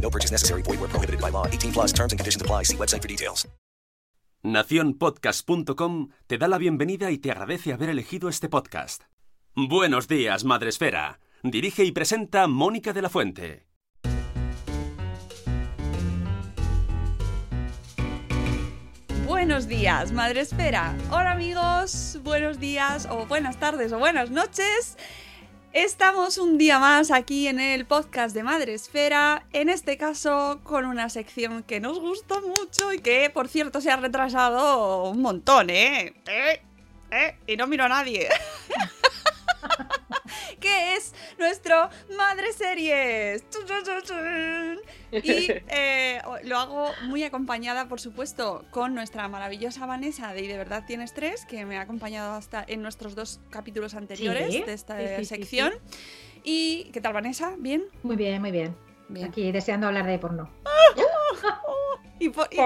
No purchase necessary. Void where prohibited by law. 18 plus terms and conditions apply. See website for details. Naciónpodcast.com te da la bienvenida y te agradece haber elegido este podcast. Buenos días, Madre Esfera. Dirige y presenta Mónica de la Fuente. Buenos días, Madre Esfera. Hola amigos, buenos días o buenas tardes o buenas noches. Estamos un día más aquí en el podcast de Madre Esfera, en este caso con una sección que nos gusta mucho y que, por cierto, se ha retrasado un montón, ¿eh? ¿Eh? ¿Eh? Y no miro a nadie. que es nuestro Madre Series. Y eh, lo hago muy acompañada, por supuesto, con nuestra maravillosa Vanessa de Y de verdad tienes tres, que me ha acompañado hasta en nuestros dos capítulos anteriores Sí, de esta sí, sí, sí, sección. Y ¿qué tal, Vanessa? ¿Bien? Muy bien, muy bien. Bien. Aquí deseando hablar de porno. Y, po- y-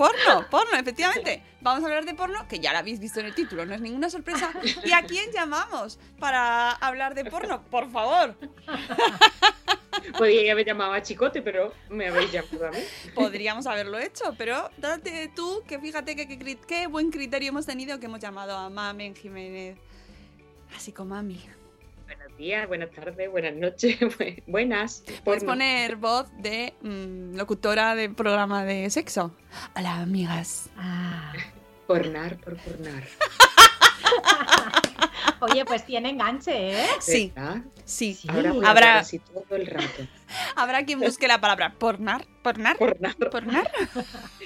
porno, porno, efectivamente. Vamos a hablar de porno, que ya lo habéis visto en el título, no es ninguna sorpresa. ¿Y a quién llamamos para hablar de porno? Por favor. Podría haber llamado a Chicote, pero me habéis llamado a mí. Podríamos haberlo hecho, pero date tú que fíjate que, qué buen criterio hemos tenido que hemos llamado a Mamen Jiménez. Así como mami. Buenos días, buenas tardes, buenas noches, bu- buenas. Puedes poner voz de mm, locutora de programa de sexo. Hola, amigas. Ah. Pornar por pornar. Oye, pues tiene enganche, ¿eh? Sí, sí. Sí. Ahora Habrá- todo el rato. Habrá quien busque la palabra pornar, pornar, Pornar. pornar.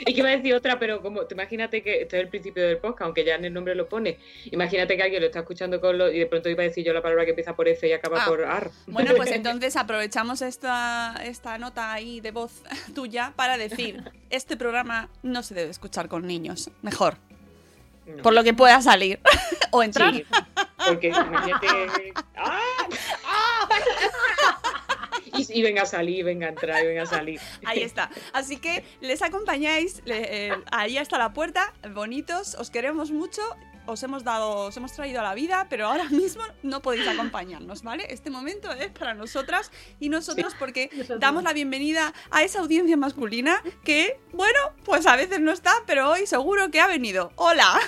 Y que iba a decir otra, pero como te imagínate que esto es el principio del podcast, aunque ya en el nombre lo pone. Imagínate que alguien lo está escuchando con lo, y de pronto iba a decir yo la palabra que empieza por F y acaba Ah. por AR. Bueno, pues entonces aprovechamos esta, esta nota ahí de voz tuya para decir, este programa no se debe escuchar con niños, mejor, No. por lo que pueda salir o entrar. Sí, porque imagínate. ¡Ah! Y, y venga a salir, venga a entrar, y venga a salir. Ahí está. Así que les acompañáis, le- eh, ahí está la puerta, bonitos, os queremos mucho. Os hemos dado, os hemos traído a la vida, pero ahora mismo no podéis acompañarnos, ¿vale? Este momento es para nosotras y nosotros porque Nosotros. damos la bienvenida a esa audiencia masculina que, bueno, pues a veces no está, pero hoy seguro que ha venido. ¡Hola!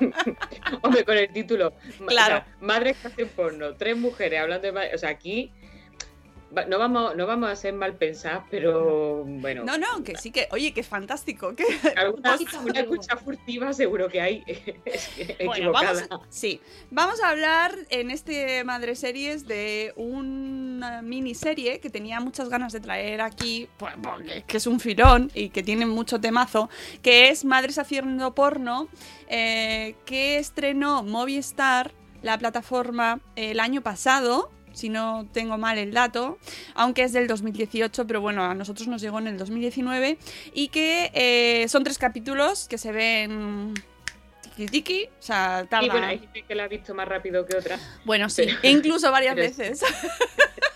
Hombre, con el título. Claro. o sea, madres que hacen porno, tres mujeres hablando de. O sea, aquí. No vamos, no vamos a ser mal pensadas, pero bueno. No, no, que sí que, oye, que es fantástico. Que, Alguna, una escucha furtiva seguro que hay Bueno, vamos, sí, vamos a hablar en este Madre Series de una miniserie que tenía muchas ganas de traer aquí, pues, porque- que es un filón y que tiene mucho temazo, que es Madres haciendo porno, eh, que estrenó Movistar, la plataforma, el año pasado. Si no tengo mal el dato, aunque es del 2018, pero bueno, a nosotros nos llegó en el 2019. Y que eh, son tres capítulos que se ven tiki tiki, o sea, Y tarda. bueno, hay gente que la ha visto más rápido que otra. Bueno, sí, Pero- e incluso varias pero- veces.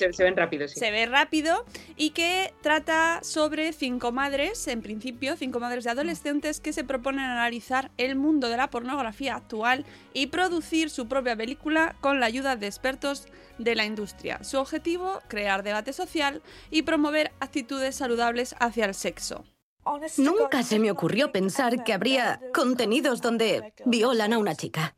Se, se ven rápido, sí. se ve rápido y que trata sobre cinco madres, en principio, cinco madres de adolescentes que se proponen analizar el mundo de la pornografía actual y producir su propia película con la ayuda de expertos de la industria. Su objetivo, crear debate social y promover actitudes saludables hacia el sexo. Nunca se me ocurrió pensar que habría contenidos donde violan a una chica.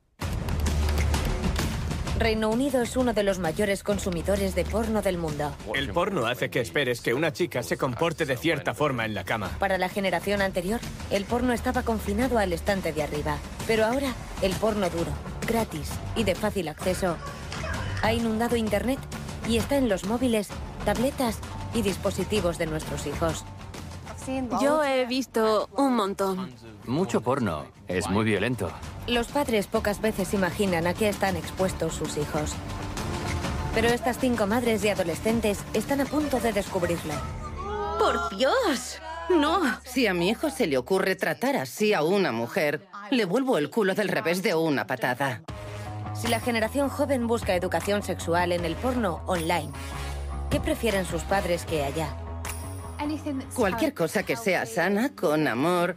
Reino Unido es uno de los mayores consumidores de porno del mundo. El porno hace que esperes que una chica se comporte de cierta forma en la cama. Para la generación anterior, el porno estaba confinado al estante de arriba. Pero ahora, el porno duro, gratis y de fácil acceso ha inundado Internet y está en los móviles, tabletas y dispositivos de nuestros hijos. Yo he visto un montón. Mucho porno. Es muy violento. Los padres pocas veces imaginan a qué están expuestos sus hijos. Pero estas cinco madres y adolescentes están a punto de descubrirlo. ¡Por Dios! No, si a mi hijo se le ocurre tratar así a una mujer, le vuelvo el culo del revés de una patada. Si la generación joven busca educación sexual en el porno online, ¿qué prefieren sus padres que allá? Cualquier cosa que sea sana, con amor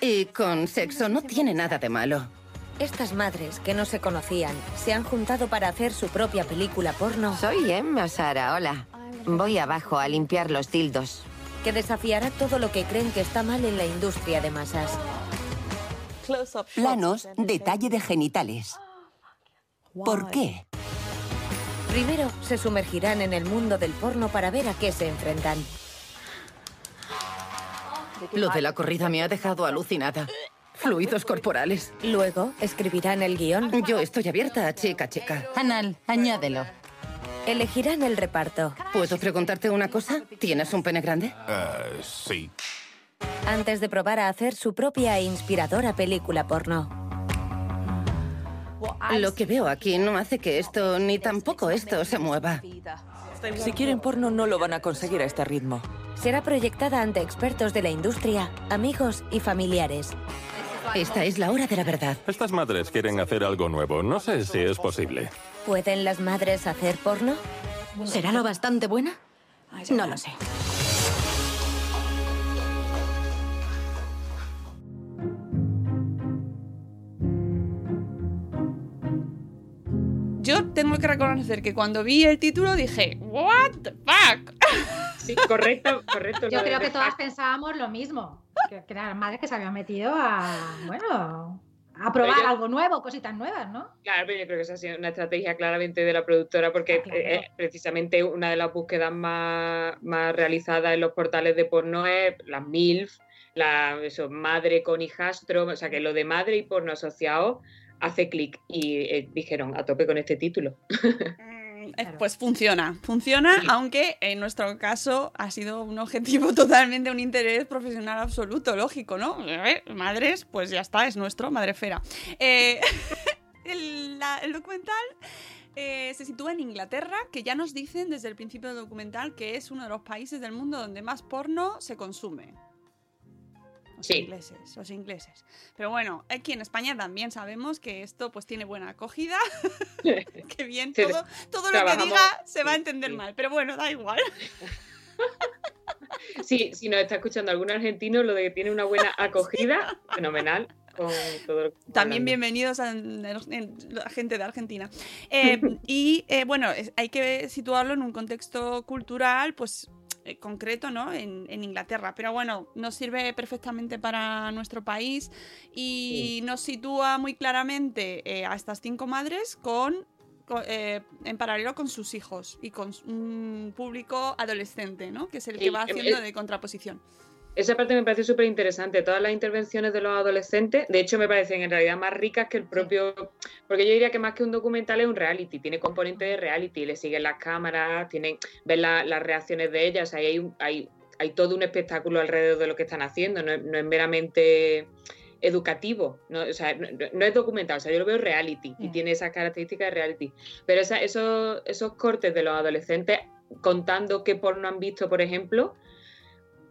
y con sexo no tiene nada de malo. Estas madres que no se conocían se han juntado para hacer su propia película porno. Soy Emma Sara, hola. Voy abajo a limpiar los dildos. Que desafiará todo lo que creen que está mal en la industria de masas. Planos, detalle de genitales. ¿Por qué? Primero se sumergirán en el mundo del porno para ver a qué se enfrentan. Lo de la corrida me ha dejado alucinada. Fluidos corporales. Luego escribirán el guion. Yo estoy abierta a chica, chica. Anal, añádelo. Elegirán el reparto. ¿Puedo preguntarte una cosa? ¿Tienes un pene grande? Uh, sí. Antes de probar a hacer su propia e inspiradora película porno. Lo que veo aquí no hace que esto ni tampoco esto se mueva. Si quieren porno no lo van a conseguir a este ritmo. Será proyectada ante expertos de la industria, amigos y familiares. Esta es la hora de la verdad. Estas madres quieren hacer algo nuevo. No sé si es posible. ¿Pueden las madres hacer porno? ¿Será lo bastante buena? No lo sé. Yo tengo que reconocer que cuando vi el título dije, ¿What the fuck? Sí, correcto, correcto. Yo creo que todas pensábamos lo mismo. Que, que eran madres que se habían metido a, bueno, a probar yo, algo nuevo, cositas nuevas, ¿no? Claro, pero yo creo que esa ha sido una estrategia claramente de la productora porque Ah, claro. eh, precisamente una de las búsquedas más, más realizadas en los portales de porno es las MILF, la eso, madre con hijastro, o sea que lo de madre y porno asociado hace clic y eh, dijeron a tope con este título. Eh, Pues funciona, funciona, aunque en nuestro caso ha sido un objetivo totalmente, un interés profesional absoluto, lógico, ¿no? A ver, madres, pues ya está, es nuestro, madrefera. Eh, el, la- el documental eh, se sitúa en Inglaterra, que ya nos dicen desde el principio del documental que es uno de los países del mundo donde más porno se consume. Los Sí. ingleses, los ingleses. Pero bueno, aquí en España también sabemos que esto pues tiene buena acogida. que bien, todo, todo lo que diga se va a entender mal. Pero bueno, da igual. Sí, si nos está escuchando algún argentino, lo de que tiene una buena acogida, fenomenal. Con todo También hablando. bienvenidos a, la gente de Argentina. Eh, y eh, bueno, hay que situarlo en un contexto cultural, pues eh, concreto, ¿no? En, en Inglaterra. Pero bueno, nos sirve perfectamente para nuestro país y nos sitúa muy claramente eh, a estas cinco madres con, eh, en paralelo con sus hijos y con un público adolescente, ¿no? Que es el que va haciendo de contraposición. Esa parte me parece súper interesante. Todas las intervenciones de los adolescentes, de hecho, me parecen en realidad más ricas que el propio. Porque yo diría que más que un documental es un reality, tiene componente de reality, le siguen las cámaras, tienen, ven la- las reacciones de ellas, ahí hay, hay, hay todo un espectáculo alrededor de lo que están haciendo, no es, no es meramente educativo, no, o sea, no, no es documental, o sea, yo lo veo reality y tiene esas características de reality. Pero esa- esos, esos cortes de los adolescentes contando qué porno han visto, por ejemplo,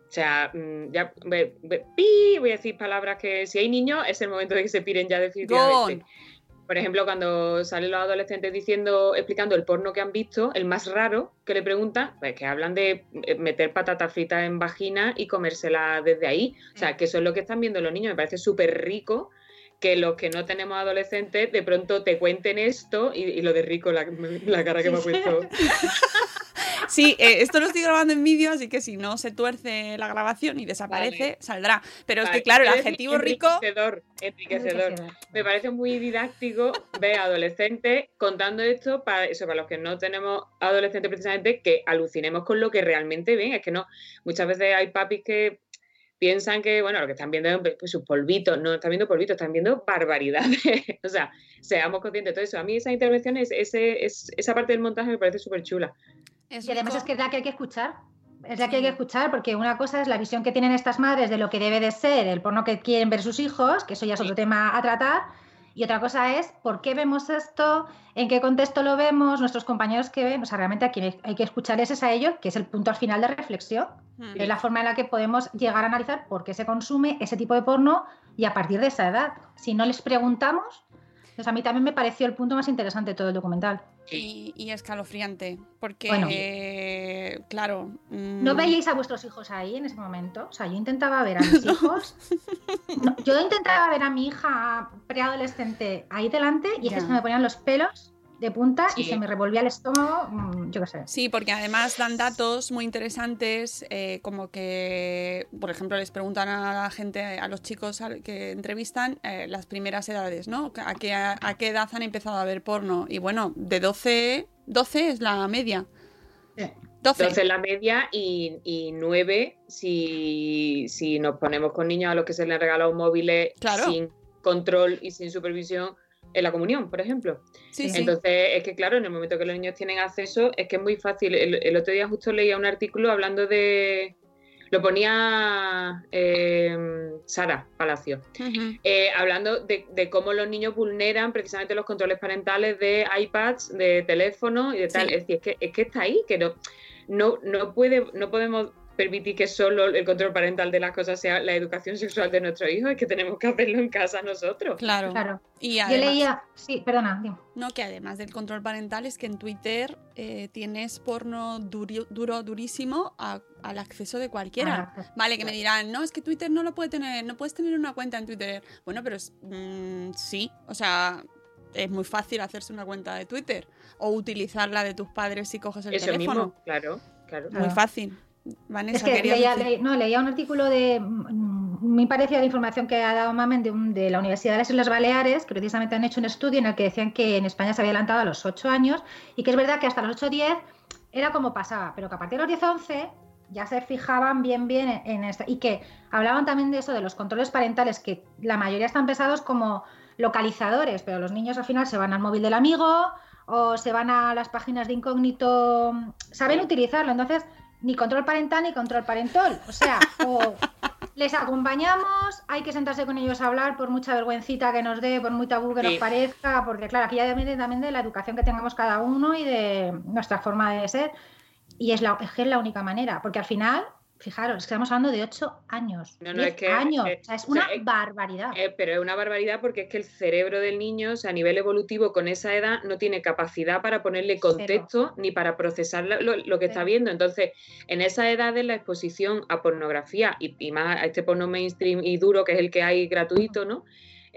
o sea, mm, ya ve- ve- pi, voy a decir palabras que si hay niños es el momento de que se piren ya definitivamente. Por ejemplo, cuando salen los adolescentes diciendo, explicando el porno que han visto, el más raro que le preguntan, pues que hablan de eh, meter patatas fritas en vagina y comérsela desde ahí. O sea, que eso es lo que están viendo los niños. Me parece súper rico que los que no tenemos adolescentes de pronto te cuenten esto y, y lo de rico, la, la cara que me ha puesto. Sí, eh, esto lo estoy grabando en vídeo, así que si no se tuerce la grabación y desaparece, saldrá. Pero es que, claro, el adjetivo rico. Enriquecedor, enriquecedor. Me parece muy didáctico ver adolescentes contando esto para eso, para los que no tenemos adolescentes precisamente, que alucinemos con lo que realmente ven. Es que no, muchas veces hay papis que piensan que, bueno, lo que están viendo es pues, sus polvitos, no están viendo polvitos, están viendo barbaridades. o sea, seamos conscientes de todo eso. A mí esa intervención, es, ese, es, esa parte del montaje me parece súper chula. Y además es que es la que hay que escuchar. Es la que hay que escuchar porque una cosa es la visión que tienen estas madres de lo que debe de ser el porno que quieren ver sus hijos, que eso ya es otro tema a tratar. Y otra cosa es por qué vemos esto, en qué contexto lo vemos, nuestros compañeros que ven. O sea, realmente aquí hay que escucharles es a ellos, que es el punto al final de reflexión. Mm. Es la forma en la que podemos llegar a analizar por qué se consume ese tipo de porno y a partir de esa edad. Si no les preguntamos, pues a mí también me pareció el punto más interesante de todo el documental. Y, y escalofriante, porque, Bueno. eh, claro. mm, ¿No veíais a vuestros hijos ahí en ese momento? O sea, yo intentaba ver a mis hijos. No, yo intentaba ver a mi hija preadolescente ahí delante y es que me ponían los pelos de punta y Sí. se me revolvía el estómago, mm, yo qué sé. Sí, porque además dan datos muy interesantes, eh, como que, por ejemplo, les preguntan a la gente, a los chicos que entrevistan, eh, las primeras edades, ¿no? ¿A qué, a, qué edad han empezado a ver porno? Y bueno, de 12, 12 es la media. 12. 12 en la media y, y 9 si, si nos ponemos con niños a los que se les regala un móvil Claro. sin control y sin supervisión en la comunión, por ejemplo. Sí, sí. Entonces, es que claro, en el momento que los niños tienen acceso, es que es muy fácil. El, el otro día justo leía un artículo hablando de... Lo ponía eh, Sara Palacio. Eh, hablando de, de cómo los niños vulneran precisamente los controles parentales de iPads, de teléfono y de tal. Sí. Es decir, es que, es que está ahí, que no, no, no, puede, no podemos permitir que solo el control parental de las cosas sea la educación sexual de nuestros hijos, es que tenemos que hacerlo en casa nosotros. Claro. Claro. Y Yo además- leía, sí, perdona, dime. No, que además del control parental es que en Twitter eh, tienes porno duri- duro, durísimo a- al acceso de cualquiera. Ah, vale, que me dirán, no, es que Twitter no lo puede tener, no puedes tener una cuenta en Twitter. Bueno, pero es, mm, sí, o sea, es muy fácil hacerse una cuenta de Twitter o utilizar la de tus padres si coges el Eso teléfono. mismo, claro, claro. Muy fácil. Vanessa, Es que leía, decir- no, leía un artículo de, mm, muy parecido a la información que ha dado Mamen de, un- de la Universidad de las Islas Baleares, que precisamente han hecho un estudio en el que decían que en España se había adelantado a los 8 años y que es verdad que hasta los 8 o 10 era como pasaba, pero que a partir de los 10 o 11 ya se fijaban bien bien en, en esta y que hablaban también de eso, de los controles parentales, que la mayoría están pensados como localizadores, pero los niños al final se van al móvil del amigo o se van a las páginas de incógnito, saben utilizarlo, entonces ni control parental ni control parentol, o sea, o les acompañamos, hay que sentarse con ellos a hablar por mucha vergüencita que nos dé, por muy tabú que nos Sí. parezca, porque claro, aquí ya depende también de la educación que tengamos cada uno y de nuestra forma de ser. Y es, la, es que es la única manera, porque al final, fijaros, estamos hablando de 8 años. No, no, 10 es que- años. eh, o sea, es o sea, una barbaridad. Eh, pero es una barbaridad porque es que el cerebro del niño, o sea, a nivel evolutivo, con esa edad, no tiene capacidad para ponerle contexto ni para procesar lo, lo- lo que está viendo. Entonces, en esa edad de la exposición a pornografía y, y más a este porno mainstream y duro, que es el que hay gratuito, ¿no?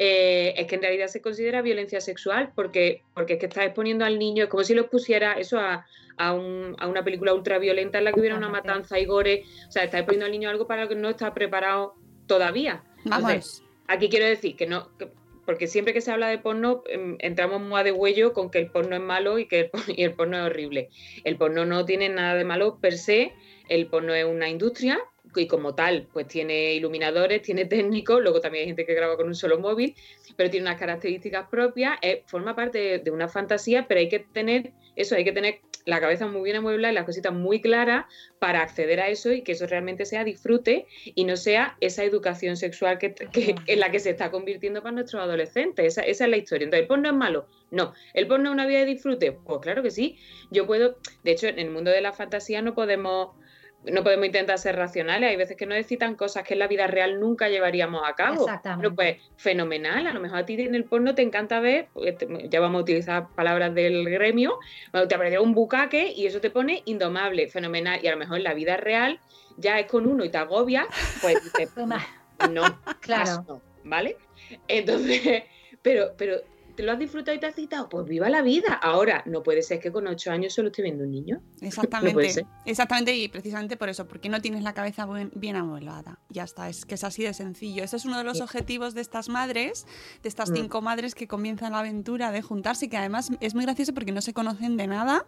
Eh, es que en realidad se considera violencia sexual porque, porque es que está exponiendo al niño, es como si lo expusiera eso a, a un- a una película ultraviolenta en la que hubiera una matanza y gore, o sea, está exponiendo al niño algo para lo que no está preparado todavía. Vamos. Aquí quiero decir que no, que- porque siempre que se habla de porno em, entramos muy a de huello con que el porno es malo y que el, y el porno es horrible. El porno no tiene nada de malo per se, el porno es una industria y como tal, pues tiene iluminadores, tiene técnicos, luego también hay gente que graba con un solo móvil, pero tiene unas características propias, eh, forma parte de, una fantasía, pero hay que tener eso, hay que tener la cabeza muy bien amueblada y las cositas muy claras para acceder a eso y que eso realmente sea disfrute y no sea esa educación sexual que, que- en la que se está convirtiendo para nuestros adolescentes. Esa, esa es la historia. Entonces, ¿el porno es malo? No. ¿El porno es una vía de disfrute? Pues claro que sí. Yo puedo, de hecho, en el mundo de la fantasía no podemos no podemos intentar ser racionales. Hay veces que nos excitan cosas que en la vida real nunca llevaríamos a cabo. Exactamente. Pero pues, fenomenal. A lo mejor a ti en el porno te encanta ver, te- ya vamos a utilizar palabras del gremio, te aparece un bucaque y eso te pone indomable, fenomenal. Y a lo mejor en la vida real ya es con uno y te agobia, pues dices, no, Claro. paso, ¿vale? Entonces, pero, pero ¿te lo has disfrutado y te has citado? Pues viva la vida. Ahora, no puede ser que con ocho años solo esté viendo un niño. No puede Exactamente, ser. exactamente y precisamente por eso, porque no tienes la cabeza buen- bien amueblada. Ya está, es que es así de sencillo. Ese es uno de los Sí. objetivos de estas madres, de estas Mm. cinco madres que comienzan la aventura de juntarse, que además es muy gracioso porque no se conocen de nada,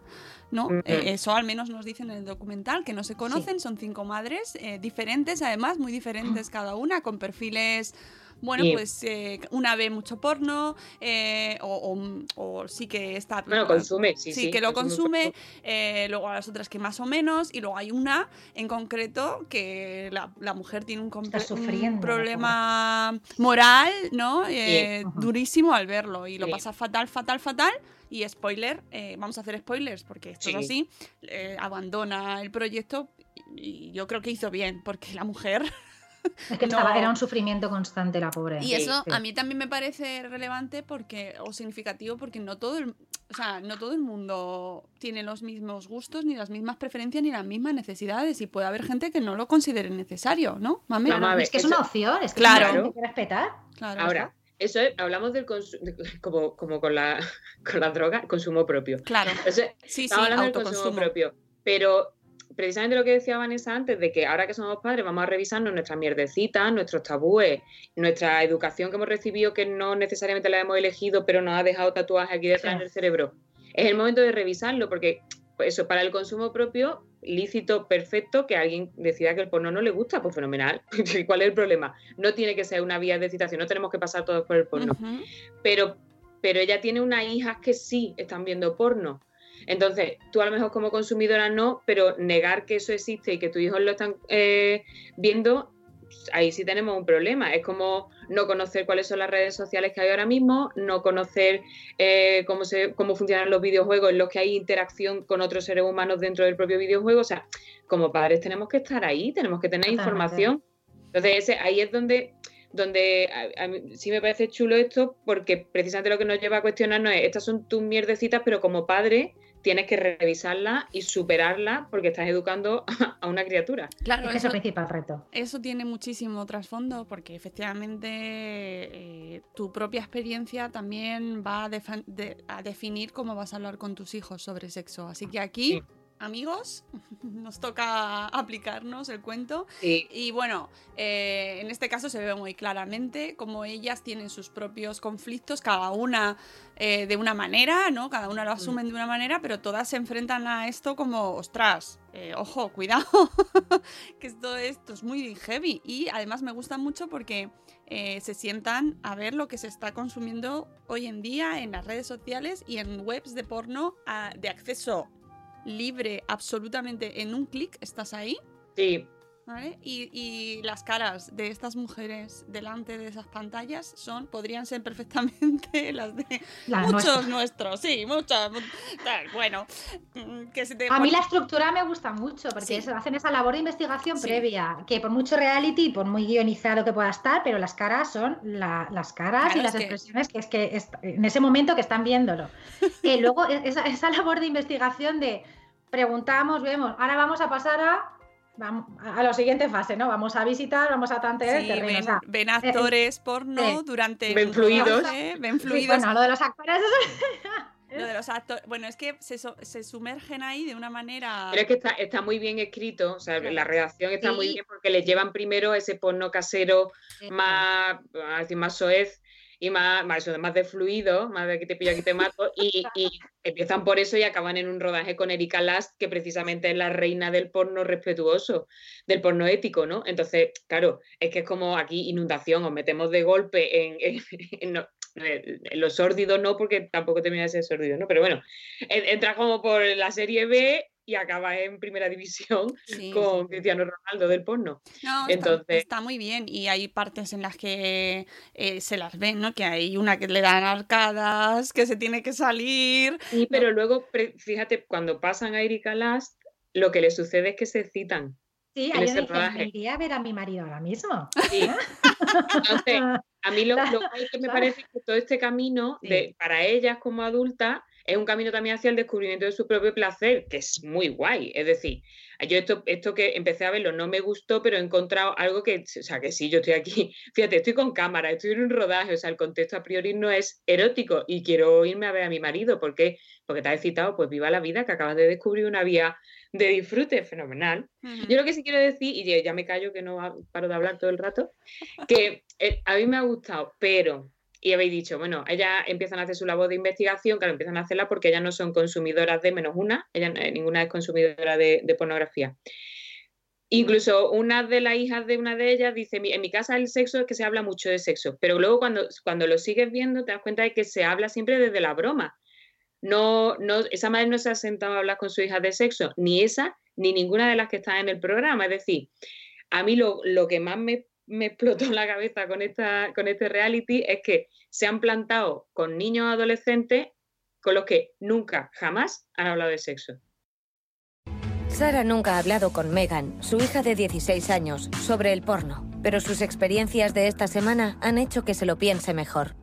¿no? Mm. Eh, eso al menos nos dicen en el documental, que no se conocen, son cinco madres eh, diferentes, además muy diferentes cada una, con perfiles... Bueno, pues eh, una ve mucho porno, eh, o, o- o sí que está... Bueno, consume, sí, sí, que lo consume consume, eh, luego a las otras que más o menos, y luego hay una en concreto que la, la mujer tiene un, un problema moral, ¿no? Eh, durísimo al verlo y lo Sí. pasa fatal, fatal, fatal. Y spoiler, eh, vamos a hacer spoilers porque esto Sí. es así, eh, abandona el proyecto y yo creo que hizo bien porque la mujer Es que No. estaba- era un sufrimiento constante la pobre. y eso Sí. a mí también me parece relevante porque o significativo porque no todo el, o sea, no todo el mundo tiene los mismos gustos ni las mismas preferencias ni las mismas necesidades y puede haber gente que no lo considere necesario, ¿no? Mami? Vamos a ver, es que es eso- una opción, es que Claro. hay que respetar. Claro, Ahora, eso es- hablamos del consumo, como, como con la, con la droga, consumo propio. Claro. Eso es- Sí, sí, hablando del consumo propio. Pero precisamente lo que decía Vanessa antes, de que ahora que somos padres vamos a revisarnos nuestras mierdecitas, nuestros tabúes, nuestra educación que hemos recibido que no necesariamente la hemos elegido, pero nos ha dejado tatuajes aquí detrás Sí. del cerebro. Es el momento de revisarlo, porque eso, para el consumo propio, lícito, perfecto, que alguien decida que el porno no le gusta, pues fenomenal. ¿Cuál es el problema? No tiene que ser una vía de excitación, no tenemos que pasar todos por el porno pero, pero ella tiene unas hijas que sí están viendo porno. Entonces, tú a lo mejor como consumidora no, pero negar que eso existe y que tus hijos lo están eh, viendo, ahí sí tenemos un problema. Es como no conocer cuáles son las redes sociales que hay ahora mismo, no conocer eh, cómo, se, cómo funcionan los videojuegos en los que hay interacción con otros seres humanos dentro del propio videojuego. O sea, como padres tenemos que estar ahí, tenemos que tener Totalmente. información. Entonces, ese, ahí es donde donde a- a mí sí me parece chulo esto porque precisamente lo que nos lleva a cuestionarnos es estas son tus mierdecitas pero como padre tienes que revisarlas y superarlas porque estás educando a una criatura. Claro, Es que es el eso, principal reto. eso tiene muchísimo trasfondo porque efectivamente eh, tu propia experiencia también va a, defa- de- a definir cómo vas a hablar con tus hijos sobre sexo. Así que aquí, Sí. Amigos, nos toca aplicarnos el cuento. Sí. Y bueno, eh, en este caso se ve muy claramente cómo ellas tienen sus propios conflictos, cada una eh, de una manera, ¿no? Cada una lo asumen de una manera, pero todas se enfrentan a esto como, ostras, eh, ojo, cuidado, que esto, esto es muy heavy. Y además me gusta mucho porque eh, se sientan a ver lo que se está consumiendo hoy en día en las redes sociales y en webs de porno ah, de acceso libre absolutamente en un clic, estás ahí. Sí, ¿Vale? Y, y las caras de estas mujeres delante de esas pantallas son, podrían ser perfectamente las de Las muchos nuestras. nuestros, sí, muchos. mu- tal, bueno, mm, que se te A mí la estructura me gusta mucho porque Sí. hacen esa labor de investigación Sí. previa, que por mucho reality, por muy guionizado que pueda estar, pero las caras son la- las caras Claro, y las que- expresiones que es que es- en ese momento que están viéndolo. Y luego e- esa, esa labor de investigación de preguntamos, vemos, ahora vamos a pasar a, a la siguiente fase, ¿no? Vamos a visitar, vamos a tantear el Sí, terreno. ven, o sea, ven actores porno eh, durante ven fluidos. ven sí, fluidos. bueno, lo de los actores Lo de los actores, bueno, es que se, sumergen ahí de una manera. pero es que está, está muy bien escrito, o sea, Claro. la redacción está muy bien porque les llevan primero ese porno casero más, más soez y más, más, de fluido, más de que te pillo, aquí te mato, y, y empiezan por eso y acaban en un rodaje con Erika Last, que precisamente es la reina del porno respetuoso, del porno ético, ¿no? Entonces, claro, es que es como aquí inundación, os metemos de golpe en, en- en en lo sórdido, no, porque tampoco termina de ser sórdido, ¿no? Pero bueno, en- entras como por la serie B y acabas en primera división Sí, con Cristiano Ronaldo del porno. No, está- Entonces- está, muy bien. Y hay partes en las que eh, se las ven, ¿no? Que hay una que le dan arcadas, que se tiene que salir. Sí, pero luego, fíjate, cuando pasan a Erika Last, lo que les sucede es que se excitan. Sí, ahí dices, me iría a ver a mi marido ahora mismo. Sí. Entonces, a mí lo, lo que me parece que todo este camino de, para ellas como adultas es un camino también hacia el descubrimiento de su propio placer, que es muy guay. Es decir, yo esto, esto que empecé a verlo no me gustó, pero he encontrado algo que, o sea, que sí, yo estoy aquí, fíjate, estoy con cámara, estoy en un rodaje, o sea, el contexto a priori no es erótico y quiero irme a ver a mi marido, ¿por qué? Porque te has excitado, pues viva la vida, que acabas de descubrir una vía de disfrute fenomenal. Yo lo que sí quiero decir, y ya- me callo que no paro de hablar todo el rato, que eh, a mí me ha gustado, pero, y habéis dicho, bueno, ellas empiezan a hacer su labor de investigación, claro, empiezan a hacerla porque ellas no son consumidoras de menos una, ellas, eh, ninguna es consumidora de, pornografía. Incluso una de las hijas de una de ellas dice, "Mi- en mi casa el sexo es que se habla mucho de sexo, pero luego cuando, cuando lo sigues viendo te das cuenta de que se habla siempre desde la broma. No, no, esa madre no se ha sentado a hablar con su hija de sexo, ni esa, ni ninguna de las que están en el programa. Es decir, a mí lo, lo que más me, me explotó la cabeza con, esta, con este reality es que se han plantado con niños adolescentes con los que nunca, jamás han hablado de sexo. Sara nunca ha hablado con Megan, su hija de 16 años, sobre el porno, pero sus experiencias de esta semana han hecho que se lo piense mejor.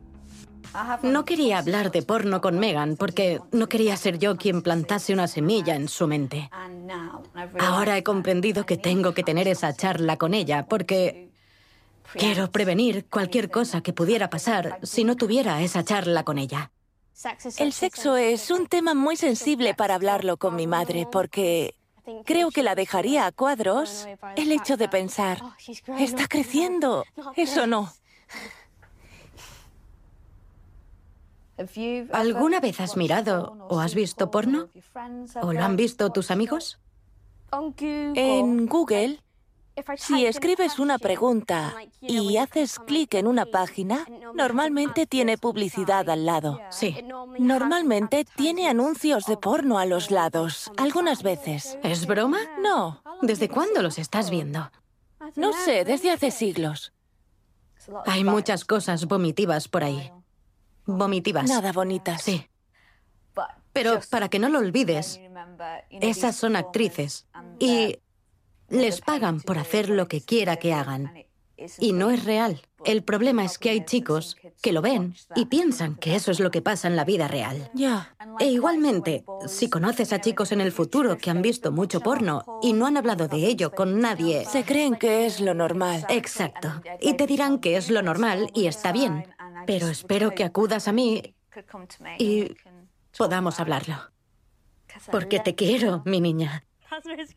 No quería hablar de porno con Megan porque no quería ser yo quien plantase una semilla en su mente. Ahora he comprendido que tengo que tener esa charla con ella porque quiero prevenir cualquier cosa que pudiera pasar si no tuviera esa charla con ella. El sexo es un tema muy sensible para hablarlo con mi madre porque creo que la dejaría a cuadros el hecho de pensar, está creciendo. Eso no. ¿Alguna vez has mirado o has visto porno? ¿O lo han visto tus amigos? En Google, si escribes una pregunta y haces clic en una página, normalmente tiene publicidad al lado. Sí. Normalmente tiene anuncios de porno a los lados, algunas veces. ¿Es broma? No. ¿Desde cuándo los estás viendo? No sé, desde hace siglos. Hay muchas cosas vomitivas por ahí. Vomitivas. Nada bonitas. Sí. Pero para que no lo olvides, esas son actrices y les pagan por hacer lo que quiera que hagan. Y no es real. El problema es que hay chicos que lo ven y piensan que eso es lo que pasa en la vida real. Ya. E igualmente, si conoces a chicos en el futuro que han visto mucho porno y no han hablado de ello con nadie... Se creen que es lo normal. Exacto. Y te dirán que es lo normal y está bien. Pero espero que acudas a mí y podamos hablarlo. Porque te quiero, mi niña.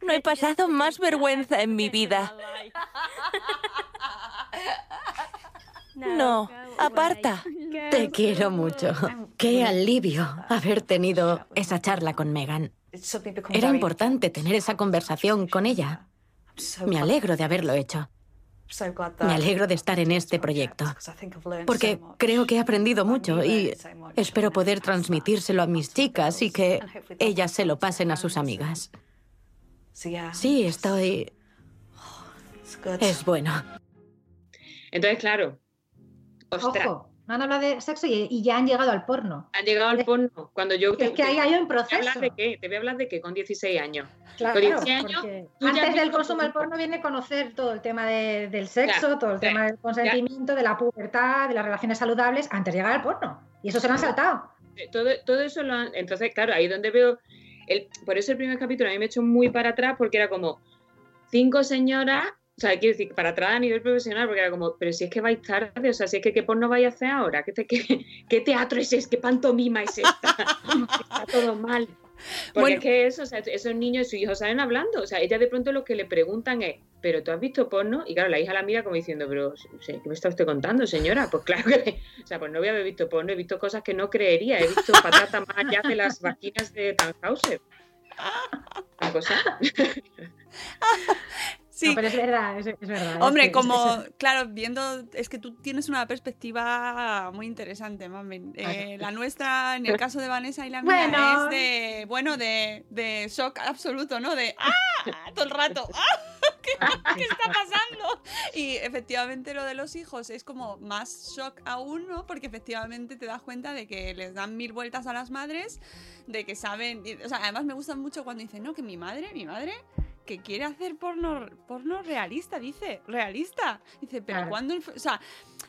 No he pasado más vergüenza en mi vida. No, aparta. Te quiero mucho. Qué alivio haber tenido esa charla con Megan. Era importante tener esa conversación con ella. Me alegro de haberlo hecho. Me alegro de estar en este proyecto. Porque creo que he aprendido mucho y espero poder transmitírselo a mis chicas y que ellas se lo pasen a sus amigas. Sí, estoy... Es bueno. Entonces, claro, ostras, Ojo, no han hablado de sexo y, y ya han llegado al porno. han llegado al porno. Cuando yo Es que ahí hay un ¿Te voy a hablar proceso. de qué? ¿Te voy a hablar de qué? Con 16 años. Claro, Con claro, 16 años, antes del consumo del porno. viene conocer todo el tema de- del sexo, Claro, todo el tema del consentimiento, de la pubertad, de las relaciones saludables, antes de llegar al porno. Y eso se lo han saltado. Eh, Todo, todo eso lo han... Entonces, claro, ahí donde veo... El... Por eso el primer capítulo a mí me echó muy para atrás porque era como cinco señoras, o sea, quiero decir, para atrás a nivel profesional, porque era como, pero si es que vais tarde, o sea, si es que qué porno vais a hacer ahora, ¿qué, te- qué, qué teatro es ese? ¿Qué pantomima es esta? Está todo mal. Porque Bueno. es que eso, o sea, esos niños y sus hijos salen hablando, o sea, ella de pronto lo que le preguntan es, ¿pero tú has visto porno? Y claro, la hija la mira como diciendo, pero, ¿qué me está usted contando, señora? Pues claro que, o sea, pues no voy a haber visto porno, he visto cosas que no creería, he visto patatas más allá de las vaginas de Tannhauser. Una cosa. Sí. No, pero es verdad, es, es verdad. es Hombre, que- como, es- es- claro, viendo, es que tú tienes una perspectiva muy interesante, mami. Eh, la nuestra, en el caso de Vanessa y la mía, Bueno. es de, bueno, de, de shock absoluto, ¿no? De, ¡ah! Todo el rato, ¡ah! ¿Qué, qué está pasando? Y efectivamente lo de los hijos es como más shock aún, ¿no? Porque efectivamente te das cuenta de que les dan mil vueltas a las madres, de que saben, y- o sea, además me gusta mucho cuando dicen, no, que mi madre, mi madre que quiere hacer porno, porno realista, dice, realista. Dice, pero Claro. cuando, o sea,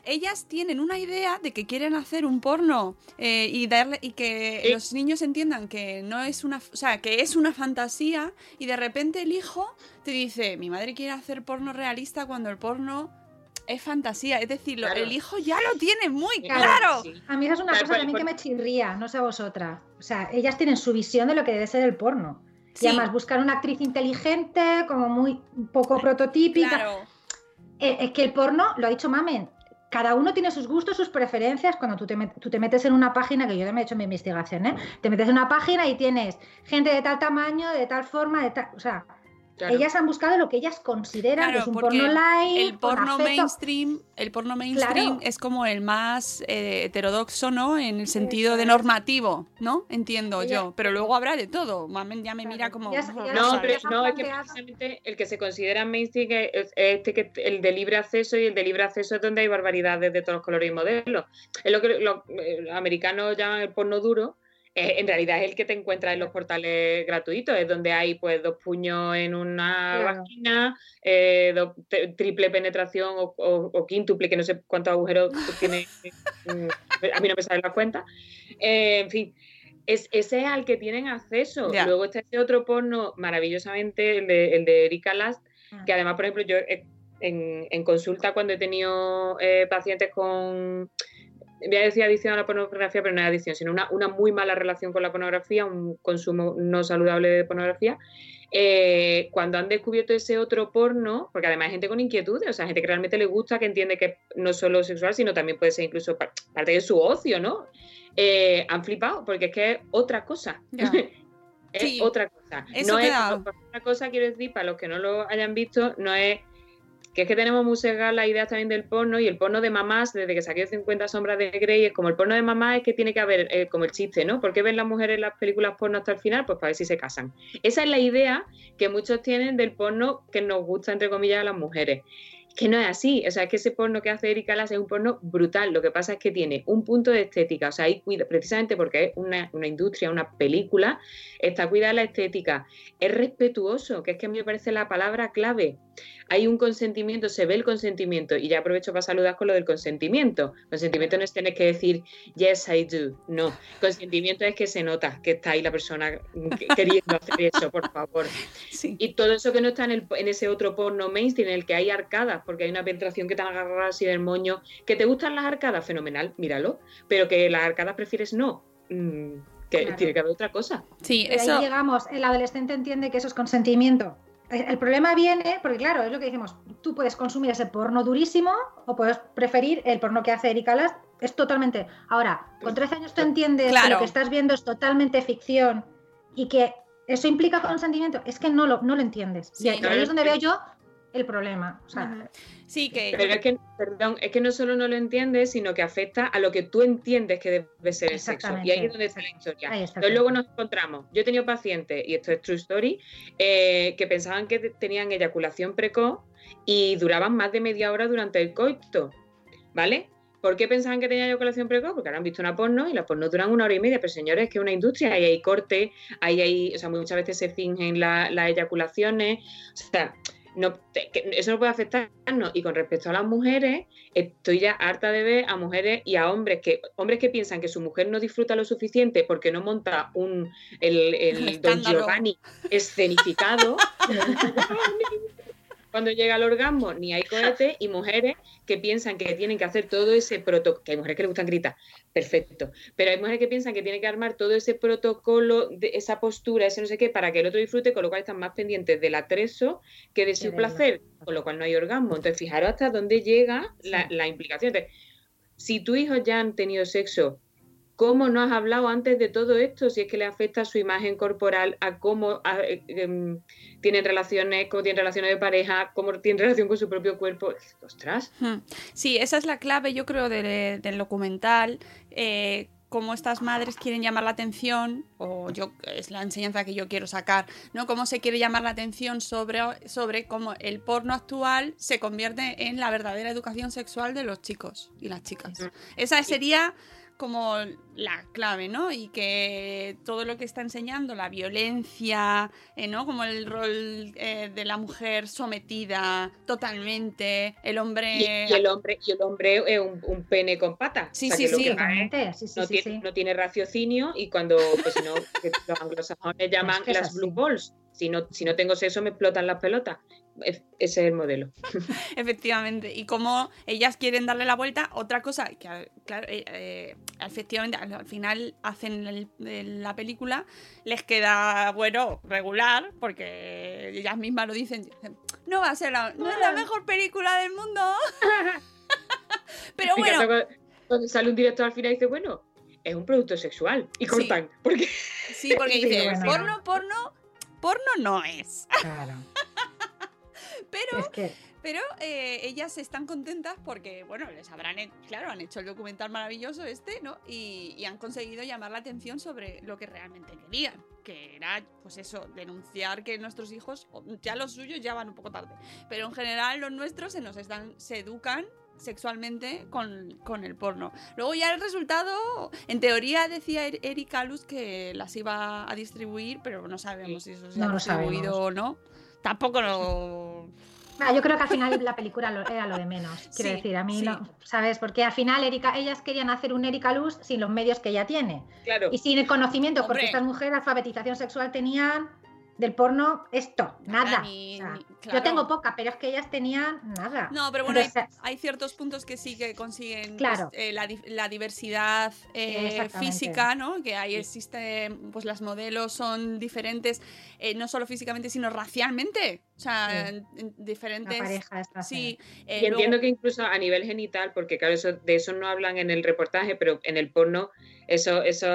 ellas tienen una idea de que quieren hacer un porno eh, y darle y que Sí. los niños entiendan que no es una, o sea, que es una fantasía y de repente el hijo te dice, mi madre quiere hacer porno realista cuando el porno es fantasía, es decir, Claro. el hijo ya lo tiene muy Claro. claro. A mí esa es una Claro, cosa por- también que por- me chirría, no sé a vosotras. O sea, ellas tienen su visión de lo que debe ser el porno. Sí. Y además buscar una actriz inteligente, como muy poco prototípica. Claro. Eh, Es que el porno, lo ha dicho Mamen, cada uno tiene sus gustos, sus preferencias. Cuando tú te, met- tú te metes en una página, que yo también he hecho mi investigación, ¿eh? Te metes en una página y tienes gente de tal tamaño, de tal forma, de tal. O sea, Claro. ellas han buscado lo que ellas consideran que es un porno light. el porno mainstream, el porno mainstream Claro. es como el más eh, heterodoxo, ¿no? En el sentido de normativo, ¿no? Entiendo Ella- yo. Pero luego habrá de todo. Mamen ya me mira como. Ya- ya No, pero no, es que precisamente el que se considera mainstream es es este que el de libre acceso y el de libre acceso es donde hay barbaridades de todos los colores y modelos. Es lo que los, eh, los americanos llaman el porno duro. Eh, en realidad es el que te encuentras en los portales gratuitos, es donde hay pues dos puños en una Claro. vagina, eh, do- te- triple penetración o, o- o quíntuple, que no sé cuántos agujeros tiene, mm, a mí no me salen las cuentas. Eh, en fin, es, ese es al que tienen acceso. Luego está ese otro porno maravillosamente, el de, el de Erika Last, que además, por ejemplo, yo eh, en, en consulta cuando he tenido pacientes con, voy a decir adicción a la pornografía, pero no es adicción, sino una, una muy mala relación con la pornografía, un consumo no saludable de pornografía, eh, cuando han descubierto ese otro porno, porque además hay gente con inquietudes, o sea, gente que realmente le gusta, que entiende que no solo sexual, sino también puede ser incluso par- parte de su ocio, ¿no? Eh, han flipado, porque es que es otra cosa. Es Sí, otra cosa. eso no es otra cosa, quiero decir, para los que no lo hayan visto, no es que es que tenemos muy segada la idea también del porno y el porno de mamás, desde que saqué 50 sombras de Grey, es como el porno de mamás es que tiene que haber, eh, como el chiste, ¿no? ¿Por qué ven las mujeres las películas porno hasta el final? Pues para ver si se casan. Esa es la idea que muchos tienen del porno que nos gusta, entre comillas, a las mujeres. Que no es así, o sea, es que ese porno que hace Erika Las es un porno brutal. Lo que pasa es que tiene un punto de estética, o sea, ahí cuida, precisamente porque es una, una industria, una película, está cuidada la estética. Es respetuoso, que es que a mí me parece la palabra clave hay un consentimiento, se ve el consentimiento, y ya aprovecho para saludar con lo del consentimiento. Consentimiento no es tener que decir yes, I do. No, consentimiento es que se nota que está ahí la persona que- queriendo hacer eso, por favor. Sí. Y todo eso que no está en, el- en ese otro porno mainstream, en el que hay arcadas, porque hay una penetración que te agarra así del moño. ¿Que te gustan las arcadas? Fenomenal, míralo. Pero que las arcadas prefieres no. Mm, que Claro. tiene que haber otra cosa. Sí, Pero eso. ahí llegamos, el adolescente entiende que eso es consentimiento. El problema viene, porque claro, es lo que decimos, tú puedes consumir ese porno durísimo o puedes preferir el porno que hace Erika Last, es totalmente... Ahora, con 13 años tú entiendes que Claro. lo que estás viendo es totalmente ficción y que eso implica consentimiento, es que no lo, no lo entiendes. Sí, y ahí es donde veo yo el problema. O sea, Sí, que. Pero es que, perdón, es que no solo no lo entiendes, sino que afecta a lo que tú entiendes que debe ser el sexo. Y ahí es donde está la historia. Entonces luego nos encontramos. Yo he tenido pacientes, y esto es true story, eh, que pensaban que te- tenían eyaculación precoz y duraban más de media hora durante el coito. ¿Vale? ¿Por qué pensaban que tenían eyaculación precoz? Porque ahora han visto una porno y las porno duran una hora y media. Pero señores, es que es una industria, ahí hay corte, ahí hay, o sea, muchas veces se fingen la- las eyaculaciones. O sea, no, que eso no puede afectarnos. Y con respecto a las mujeres, estoy ya harta de ver a mujeres y a hombres que hombres que piensan que su mujer no disfruta lo suficiente porque no monta un el, el Don. Giovanni escenificado cuando llega al orgasmo ni hay cohete y mujeres que piensan que tienen que hacer todo ese protocolo, que hay mujeres que les gustan gritar, perfecto, pero hay mujeres que piensan que tienen que armar todo ese protocolo, de esa postura, ese no sé qué, para que el otro disfrute, con lo cual están más pendientes del atrezo que de su placer, con lo cual no hay orgasmo. Entonces, fijaros hasta dónde llega la, la implicación. Entonces, si tus hijos ya han tenido sexo, ¿cómo no has hablado antes de todo esto? Si es que le afecta a su imagen corporal, a cómo a, eh, em, tienen relaciones, cómo tienen relaciones de pareja, cómo tienen relación con su propio cuerpo. Ostras. Sí, esa es la clave, yo creo, de- del documental. eh, cómo estas madres quieren llamar la atención, o yo es la enseñanza que yo quiero sacar, ¿no? Cómo se quiere llamar la atención sobre, sobre cómo el porno actual se convierte en la verdadera educación sexual de los chicos y las chicas. Esa sería como la clave, ¿no? Y que todo lo que está enseñando, la violencia, eh, ¿no? Como el rol eh, de la mujer sometida totalmente, el hombre... Y, el hombre y el hombre es un, pene con patas. Sí, sí, sí, no, tiene, no, tiene, raciocinio y cuando, pues no, los anglosajones llaman las blue balls. Si no, si no tengo sexo me explotan las pelotas ese es el modelo. Efectivamente. Y como ellas quieren darle la vuelta, otra cosa que, claro, eh, eh, efectivamente, al, final hacen la película, les queda, bueno, regular, porque ellas mismas lo dicen. No va a ser la, no es la mejor película del mundo. Pero bueno. Cuando sale un director al final y dice, bueno, es un producto sexual. Y cortan. Sí, porque, sí, porque dice, porno, porno, porno no es. Claro. Pero, pero eh, ellas están contentas porque, bueno, les habrán, claro, han hecho el documental maravilloso este, ¿no? Y, han conseguido llamar la atención sobre lo que realmente querían, que era, pues eso, denunciar que nuestros hijos, ya los suyos ya van un poco tarde, pero en general los nuestros se nos están, se educan sexualmente con, el porno. Luego ya el resultado, en teoría decía er-, Erika Luz que las iba a distribuir, pero no sabemos si eso se ha distribuido o no. Tampoco lo... Ah, yo creo que al final la película era lo de menos. Quiero decir, a mí, ¿sabes? Porque al final Erika, ellas querían hacer un Erika Luz sin los medios que ella tiene. Claro. Y sin el conocimiento, porque estas mujeres alfabetización sexual tenían del porno esto, nada. Yo tengo poca, pero es que ellas tenían nada. No, pero bueno, hay, ciertos puntos que sí que consiguen pues, eh, la, diversidad eh, física, ¿no? Que ahí existe, pues las modelos son diferentes, eh, no solo físicamente, sino racialmente. O sea, diferentes. sí. y entiendo que incluso a nivel genital, porque claro, eso, de eso no hablan en el reportaje, pero en el porno, eso, eso,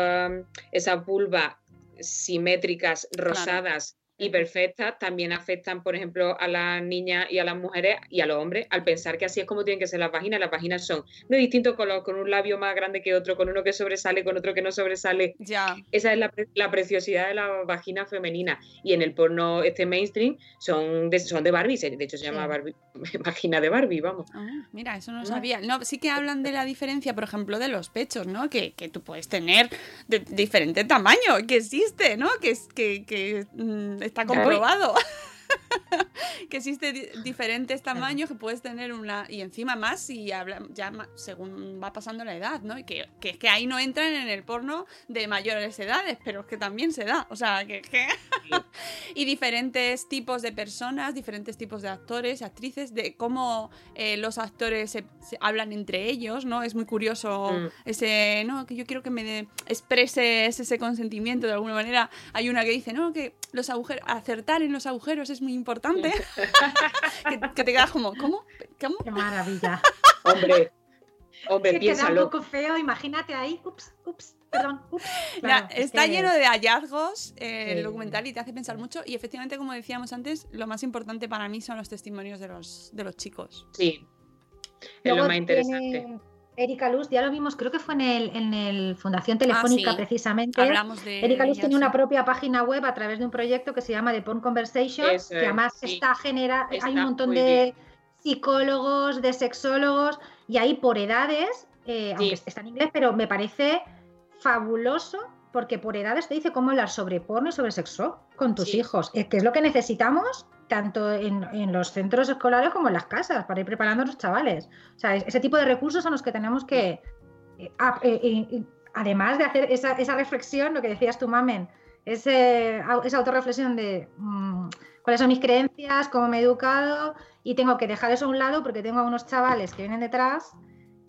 esa vulva simétricas, rosadas y perfectas, también afectan, por ejemplo, a las niñas y a las mujeres y a los hombres, al pensar que así es como tienen que ser las vaginas. Las vaginas son de distinto color, con un labio más grande que otro, con uno que sobresale, con otro que no sobresale. Ya. Esa es la, preciosidad de la vagina femenina. Y en el porno este mainstream son de, son de Barbie, de hecho se llama Barbie, vagina de Barbie, vamos. Ah, mira, eso no lo sabía. No, sí que hablan de la diferencia, por ejemplo, de los pechos, ¿no? Que, que tú puedes tener de diferente tamaño, que existe, ¿no? Que, que, que mm, está comprobado. que existe diferentes tamaños que puedes tener una y encima más y habla, ya según va pasando la edad, ¿no? Y que, que, que ahí no entran en el porno de mayores edades, pero es que también se da, o sea, que, y diferentes tipos de personas, diferentes tipos de actores, actrices, de cómo eh, los actores se, hablan entre ellos, ¿no? Es muy curioso mm. ese, no, que yo quiero que me expreses ese consentimiento de alguna manera. Hay una que dice, no, que los agujeros, acertar en los agujeros es muy importante. que, te quedas como, ¿cómo? ¿Cómo? Qué maravilla. Hombre, hombre, que queda un poco feo, imagínate ahí, ups, ups, perdón, ups. está lleno de hallazgos eh, el documental y te hace pensar mucho. Y efectivamente, como decíamos antes, lo más importante para mí son los testimonios de los, de los chicos. Sí, es lo más interesante. Erika Luz, ya lo vimos, creo que fue en el, en el Fundación ah, Telefónica precisamente. Hablamos de Erika Luz tenía una propia página web a través de un proyecto que se llama The Porn Conversation, que además está genera, hay un montón de psicólogos, de sexólogos, y ahí por edades, eh, aunque está en inglés, pero me parece fabuloso porque por edades te dice cómo hablar sobre porno y sobre sexo con tus hijos, que es lo que necesitamos tanto en, los centros escolares como en las casas, para ir preparando a los chavales. O sea, ese tipo de recursos son los que tenemos que, eh, eh, además de hacer esa, reflexión, lo que decías tú, Mamen, ese, esa autorreflexión de mm, cuáles son mis creencias, cómo me he educado, y tengo que dejar eso a un lado porque tengo a unos chavales que vienen detrás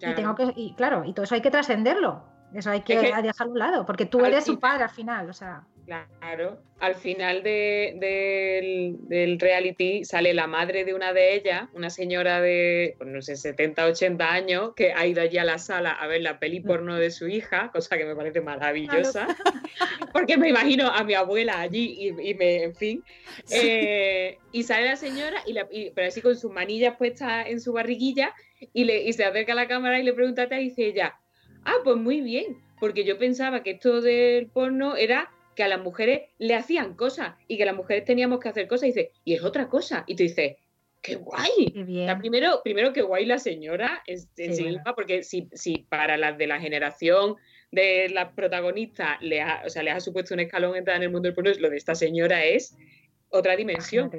y tengo que, y claro, y todo eso hay que trascenderlo. Eso hay que, dejarlo a un lado, porque tú eres su padre al final, o sea. Claro, al final del, reality sale la madre de una de ellas, una señora de, pues no sé, 70, 80 años, que ha ido allí a la sala a ver la peli porno de su hija, cosa que me parece maravillosa, porque me imagino a mi abuela allí y, me, en fin. Eh, y sale la señora, y, pero así con sus manillas puestas en su barriguilla, y, le, y se acerca a la cámara y le pregunta a y dice ella, ah, pues muy bien, porque yo pensaba que esto del porno era que a las mujeres le hacían cosas y que las mujeres teníamos que hacer cosas. Y dice, y es otra cosa. Y tú dices, ¡Qué guay! primero, primero, qué guay la señora en sí, misma, porque si, si para las de la generación de la protagonista le ha, o sea, le ha supuesto un escalón entrar en el mundo del porno, lo de esta señora es otra dimensión.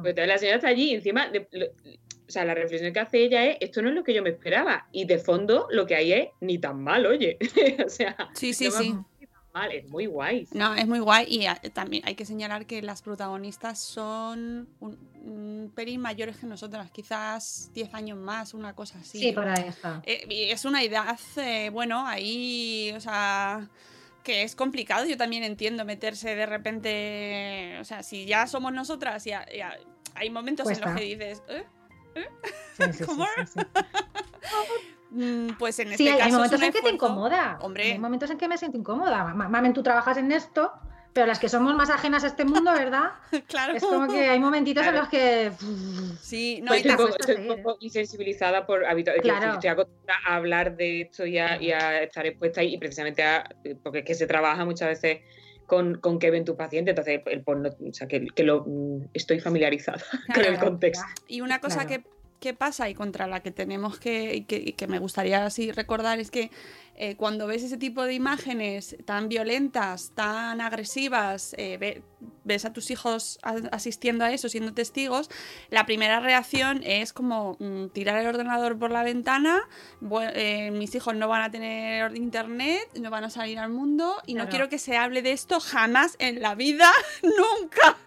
Pues la señora está allí, encima, o sea, la reflexión que hace ella es, esto no es lo que yo me esperaba. Y de fondo lo que hay es, ni tan mal, oye. o sea, sí, sí, sí es muy guay. No, es muy guay y ah, también hay que señalar que las protagonistas son un, pelín mayores que nosotras, quizás 10 años más, una cosa así. Sí, por ahí está. Eh, es una edad, eh, bueno, ahí, o sea, que es complicado, yo también entiendo meterse de repente, o sea, si ya somos nosotras, ya, hay momentos en los que dices... ¿Eh? ¿Eh? ¿Cómo? Mm, pues en este sí, hay momentos en que te incomoda. Hombre. Hay momentos en que me siento incómoda. Mamen, tú trabajas en esto, pero las que somos más ajenas a este mundo, ¿verdad? claro. Es como que hay momentitos en los que. Sí, no, pues estoy, un poco, insensibilizada por. Claro. Estoy acostumbrada a hablar de esto y a, estar expuesta y precisamente a, porque es que se trabaja muchas veces con, con qué ven tu paciente, entonces el porno, o sea, que, que lo mm, estoy familiarizada con el contexto. Y una cosa que ¿Qué pasa y contra la que tenemos que, que, que me gustaría así recordar es que eh, cuando ves ese tipo de imágenes tan violentas, tan agresivas, eh, ves a tus hijos asistiendo a eso, siendo testigos, la primera reacción es como mm, tirar el ordenador por la ventana, eh, mis hijos no van a tener internet, no van a salir al mundo y no quiero que se hable de esto jamás en la vida, nunca.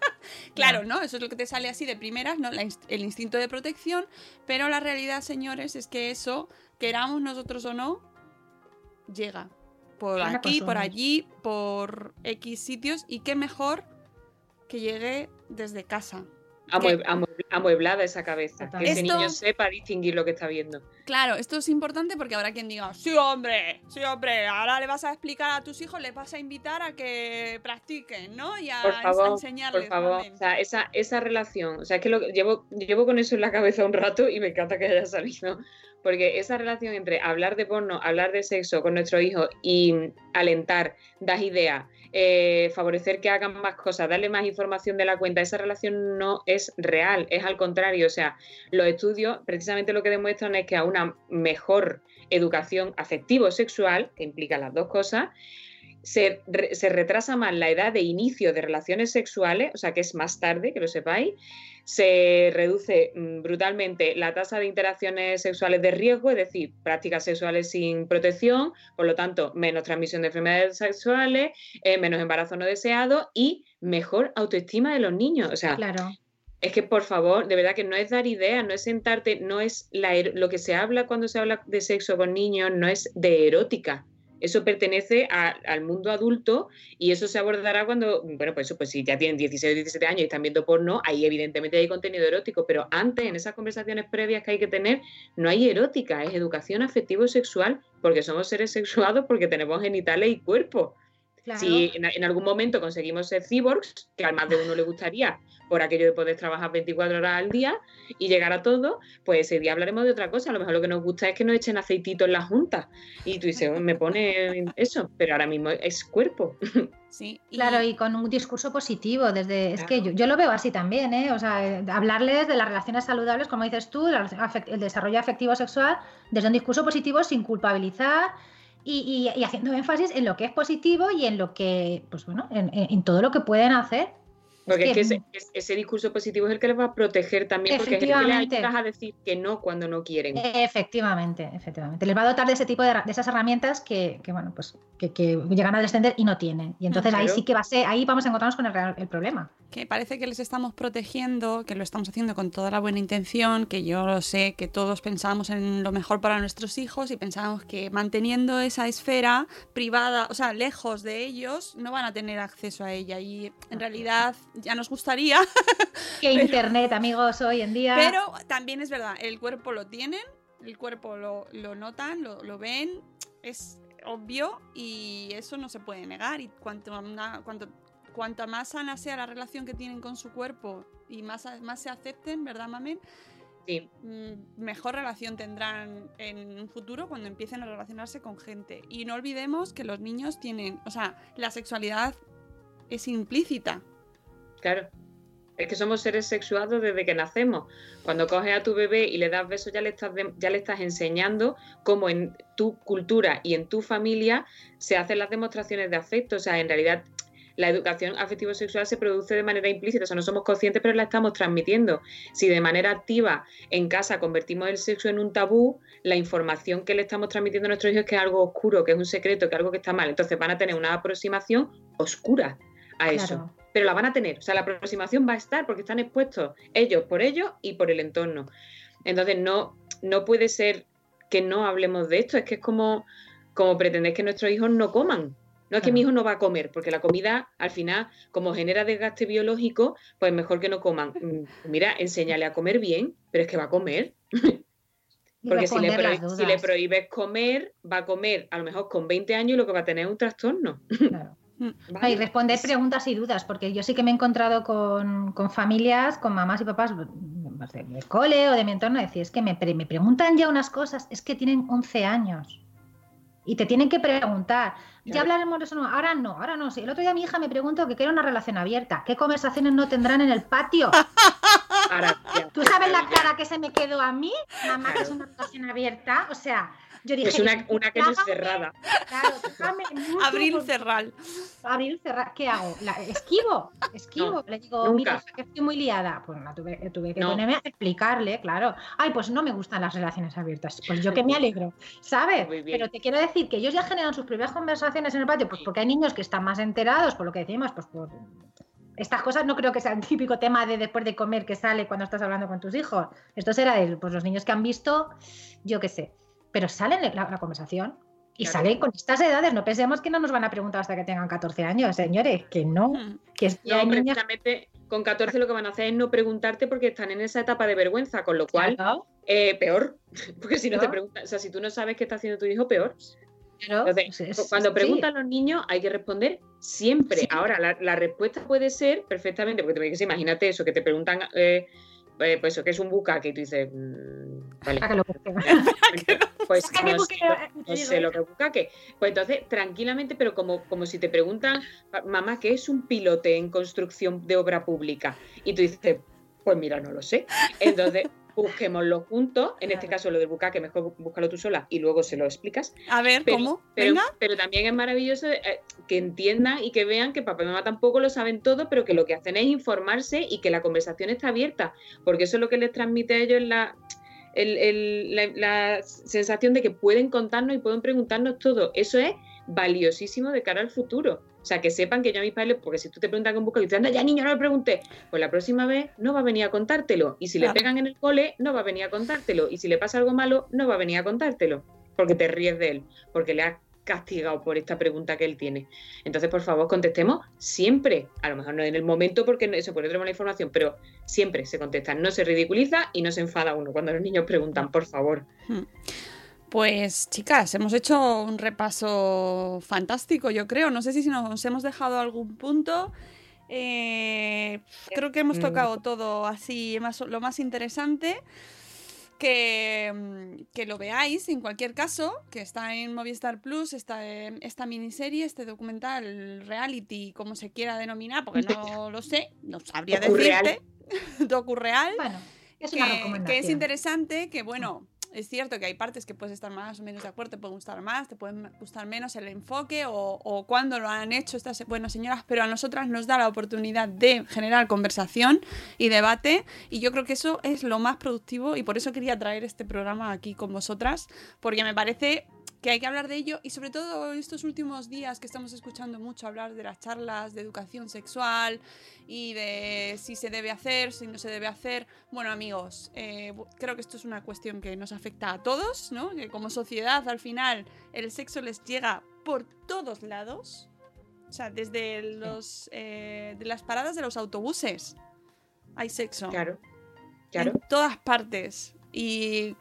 claro, ¿no? Eso es lo que te sale así de primeras, ¿no? el instinto de protección, pero la realidad, señores, es que eso, queramos nosotros o no, llega. Por aquí, por allí, por X sitios. Y qué mejor que llegue desde casa. amueblada esa cabeza. Que ese niño sepa distinguir lo que está viendo. Claro, esto es importante porque habrá quien diga, sí, hombre, sí, hombre, ahora le vas a explicar a tus hijos, le vas a invitar a que practiquen, ¿no? Y a, por favor, enseñarles. Por favor, o sea, esa, esa relación, o sea, es que lo, llevo, llevo con eso en la cabeza un rato y me encanta que haya salido porque esa relación entre hablar de porno, hablar de sexo con nuestro hijo y alentar, das ideas, eh, favorecer que hagan más cosas, darle más información de la cuenta, esa relación no es real, es al contrario. O sea, los estudios precisamente lo que demuestran es que a una mejor educación afectivo-sexual, que implica las dos cosas, se, se, retrasa más la edad de inicio de relaciones sexuales, o sea que es más tarde, que lo sepáis, se reduce mm, brutalmente la tasa de interacciones sexuales de riesgo, es decir, prácticas sexuales sin protección, por lo tanto, menos transmisión de enfermedades sexuales, eh, menos embarazo no deseado y mejor autoestima de los niños. O sea, claro. Es que por favor, de verdad que no es dar ideas, no es sentarte, no es la, lo que se habla cuando se habla de sexo con niños, no es de erótica, eso pertenece al mundo adulto y eso se abordará cuando, bueno, pues eso, pues si ya tienen 16 o 17 años y están viendo porno, ahí evidentemente hay contenido erótico, pero antes, en esas conversaciones previas que hay que tener, no hay erótica, es educación afectivo-sexual, porque somos seres sexuados, porque tenemos genitales y cuerpo. Si en, algún momento conseguimos ser cyborgs, que al más de uno le gustaría, por aquello de poder trabajar 24 horas al día y llegar a todo, pues ese día hablaremos de otra cosa. A lo mejor lo que nos gusta es que nos echen aceitito en la junta. Y tú dices, me pone eso, pero ahora mismo es cuerpo. Sí, Claro, y con un discurso positivo, desde es que yo, lo veo así también, ¿eh? O sea, eh, hablarles de las relaciones saludables, como dices tú, el desarrollo afectivo sexual, desde un discurso positivo sin culpabilizar y, haciendo énfasis en lo que es positivo y en lo que, pues bueno, en todo lo que pueden hacer porque es que, ese, discurso positivo es el que les va a proteger también, porque es el que les ayuda a decir que no cuando no quieren. Efectivamente, efectivamente. Les va a dotar de ese tipo de, esas herramientas que, bueno, pues que, llegan a descender y no tienen. Y entonces ahí sí que va a ser, ahí vamos a encontrarnos con el, el, problema. Que parece que les estamos protegiendo, que lo estamos haciendo con toda la buena intención, que yo lo sé, que todos pensamos en lo mejor para nuestros hijos y pensamos que manteniendo esa esfera privada, o sea, lejos de ellos, no van a tener acceso a ella. Y en realidad ya nos gustaría. Que internet, amigos, hoy en día. Pero también es verdad, el cuerpo lo tienen, el cuerpo lo, notan, lo, ven, es obvio y eso no se puede negar. Y cuanto, cuanto, cuanto más sana sea la relación que tienen con su cuerpo y más, más se acepten, ¿verdad, Mamen? Sí. Mm, mejor relación tendrán en un futuro cuando empiecen a relacionarse con gente. Y no olvidemos que los niños tienen, o sea, la sexualidad es implícita Claro. Es que somos seres sexuados desde que nacemos. Cuando coges a tu bebé y le das besos, ya le estás, ya le estás enseñando cómo en tu cultura y en tu familia se hacen las demostraciones de afecto. O sea, en realidad la educación afectivo-sexual se produce de manera implícita, o sea, no somos conscientes, pero la estamos transmitiendo. Si de manera activa en casa convertimos el sexo en un tabú, la información que le estamos transmitiendo a nuestros hijos es que es algo oscuro, que es un secreto, que es algo que está mal. Entonces van a tener una aproximación oscura a eso pero la van a tener. O sea, la aproximación va a estar porque están expuestos ellos por ellos y por el entorno. Entonces, no, no puede ser que no hablemos de esto. Es que es como, como pretender que nuestros hijos no coman. No es que mi hijo no va a comer, porque la comida, al final, como genera desgaste biológico, pues mejor que no coman. Mm, mira, enséñale a comer bien, pero es que va a comer. Porque si le, si le, prohíbes comer, va a comer a lo mejor con 20 años y lo que va a tener es un trastorno. Claro. Mm, y responder preguntas y dudas, porque yo sí que me he encontrado con, familias, con mamás y papás pues, del cole o de mi entorno, decir, es que me, me, preguntan ya unas cosas, es que tienen 11 años. Y te tienen que preguntar, ya hablaremos de eso, no, ahora no, ahora no, sí. El otro día mi hija me preguntó que quiere una relación abierta, ¿qué conversaciones no tendrán en el patio? ¿Tú sabes la cara que se me quedó a mí? Mamá, que es una relación abierta, o sea, yo dije, es una, una que no es cerrada. Claro, Abril cerral. Abril cerral. ¿Qué hago? La, esquivo, esquivo. Le digo, mira, que estoy muy liada. Pues la tuve, tuve que ponerme a explicarle, claro. Ay, pues no me gustan las relaciones abiertas. Pues yo que me alegro, ¿sabes? Pero te quiero decir que ellos ya generan sus propias conversaciones en el patio, pues porque hay niños que están más enterados, por lo que decimos, pues por estas cosas no creo que sea el típico tema de después de comer que sale cuando estás hablando con tus hijos. Esto será de pues, los niños que han visto, yo qué sé, pero salen en la, conversación y salen con estas edades. No pensemos que no nos van a preguntar hasta que tengan 14 años, señores, que no. Hmm. Que es, no, precisamente con 14 lo que van a hacer es no preguntarte porque están en esa etapa de vergüenza, con lo cual, eh, peor. Porque si no te preguntan, o sea, si tú no sabes qué está haciendo tu hijo, peor. Entonces, cuando preguntan los niños hay que responder siempre. Ahora, la, respuesta puede ser perfectamente, porque te imagínate eso, que te preguntan eh, eh, pues eso que es un bucaque y tú dices, mm, vale. pues no, no sé lo que es bucaque. Pues entonces, tranquilamente, pero como, como si te preguntan, mamá, ¿qué es un pilote en construcción de obra pública? Y tú dices, pues mira, no lo sé. Entonces, busquémoslo juntos. En este caso, lo del bucaque, mejor búscalo tú sola y luego se lo explicas. A ver, ¿cómo? Pero, pero, también es maravilloso eh, que entiendan y que vean que papá y mamá tampoco lo saben todo, pero que lo que hacen es informarse y que la conversación está abierta, porque eso es lo que les transmite a ellos la, la, sensación de que pueden contarnos y pueden preguntarnos todo. Eso es valiosísimo de cara al futuro. O sea, que sepan que yo a mis padres, porque si tú te preguntas con busca y dices, anda, ya niño, no le pregunté, pues la próxima vez no va a venir a contártelo. Y si le pegan en el cole, no va a venir a contártelo. Y si le pasa algo malo, no va a venir a contártelo. Porque te ríes de él, porque le has castigado por esta pregunta que él tiene. Entonces, por favor, contestemos siempre. A lo mejor no en el momento porque se puede tener la información, pero siempre se contesta. No se ridiculiza y no se enfada uno cuando los niños preguntan, por favor. Hmm. Pues chicas, hemos hecho un repaso fantástico, yo creo. No sé si nos hemos dejado algún punto. Eh, creo que hemos mm. tocado todo así, lo más interesante. Que, mm, que, lo veáis en cualquier caso, que está en Movistar Plus, esta, esta miniserie, este documental, reality, como se quiera denominar, porque no lo sé, no sabría decirte. Docu-real. Bueno, es que, que es interesante, que bueno es cierto que hay partes que puedes estar más o menos de acuerdo, te pueden gustar más, te pueden gustar menos el enfoque o, o cuando lo han hecho estas buenas señoras, pero a nosotras nos da la oportunidad de generar conversación y debate y yo creo que eso es lo más productivo y por eso quería traer este programa aquí con vosotras, porque me parece que hay que hablar de ello y sobre todo estos últimos días que estamos escuchando mucho hablar de las charlas de educación sexual y de si se debe hacer, si no se debe hacer. Bueno amigos, eh, creo que esto es una cuestión que nos afecta a todos, ¿no? Que como sociedad al final el sexo les llega por todos lados, o sea, desde los, eh, de las paradas de los autobuses hay sexo. Claro. Claro. En todas partes. Y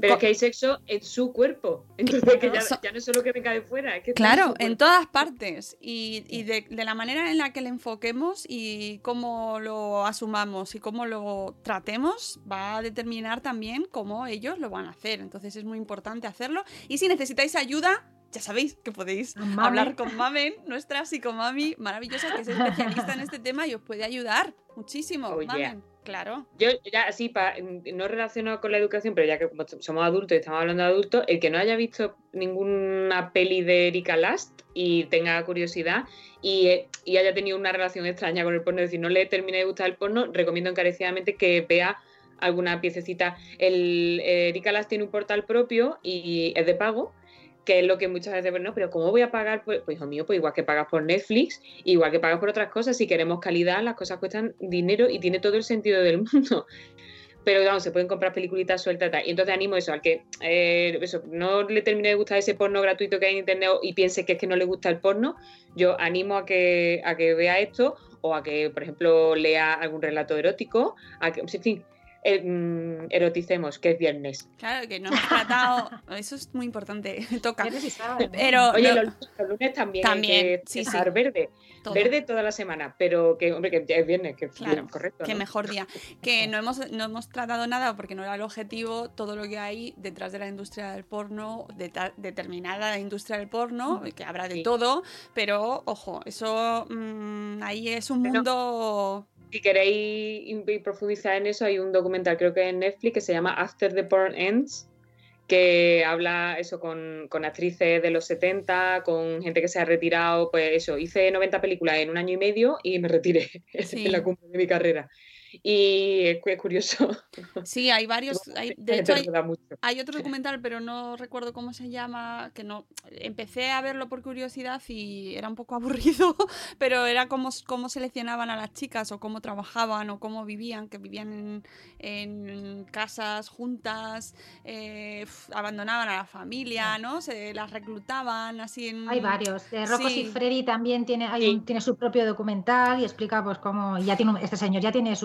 Pero es que hay sexo en su cuerpo. Entonces, que ya, no es solo que venga de fuera. claro, en, todas partes. Y, de, la manera en la que le enfoquemos y cómo lo asumamos y cómo lo tratemos, va a determinar también cómo ellos lo van a hacer. Entonces, es muy importante hacerlo. Y si necesitáis ayuda, ya sabéis que podéis Mamen. hablar con Mamen, nuestra psicomami maravillosa, que es especialista en este tema y os puede ayudar muchísimo. Oh, yeah. Claro. Yo ya así, pa- no relacionado con la educación, pero ya que somos adultos y estamos hablando de adultos, el que no haya visto ninguna peli de Erika Last y tenga curiosidad y, eh, y haya tenido una relación extraña con el porno, es decir, no le termine de gustar el porno, recomiendo encarecidamente que vea alguna piececita. El, eh, Erika Last tiene un portal propio y es de pago que es lo que muchas veces, bueno, pero ¿cómo voy a pagar? Pues, pues hijo mío, pues igual que pagas por Netflix, igual que pagas por otras cosas, si queremos calidad, las cosas cuestan dinero y tiene todo el sentido del mundo. Pero vamos, se pueden comprar peliculitas sueltas tal. Y entonces animo eso, al que eh, eso, no le termine de gustar ese porno gratuito que hay en internet y piense que es que no le gusta el porno, yo animo a que, a que vea esto o a que, por ejemplo, lea algún relato erótico, a que, en fin, eroticemos, que es viernes. Claro, que no hemos tratado. Eso es muy importante. Toca. Pero. Oye, lo- los, los lunes también, También, hay que sí, sí. estar verde. Todo. Verde toda la semana, pero que, hombre, que ya es viernes, que Claro, bien, correcto. Qué ¿no? mejor día. Que no hemos, no hemos tratado nada porque no era el objetivo, todo lo que hay detrás de la industria del porno, deta- determinada industria del porno, que habrá de todo, pero ojo, eso mm, ahí es un mundo. Si queréis profundizar en eso, hay un documental, creo que en Netflix, que se llama After the Porn Ends, que habla eso con, con actrices de los 70, con gente que se ha retirado, pues eso, hice 90 películas en un año y medio y me retiré Sí. en la cumbre de mi carrera. Y es, cu- es curioso. Sí, hay varios. hay- de hecho, hay, hay otro documental, pero no recuerdo cómo se llama, que no. Empecé a verlo por curiosidad y era un poco aburrido, pero era cómo, cómo seleccionaban a las chicas o cómo trabajaban o cómo vivían, que vivían en, en casas juntas, eh, abandonaban a la familia, ¿no? Se las reclutaban así en. Hay varios. De Rocco Sí. Siffredi también tiene, hay un- tiene su propio documental y explica pues cómo y ya tiene este señor ya tiene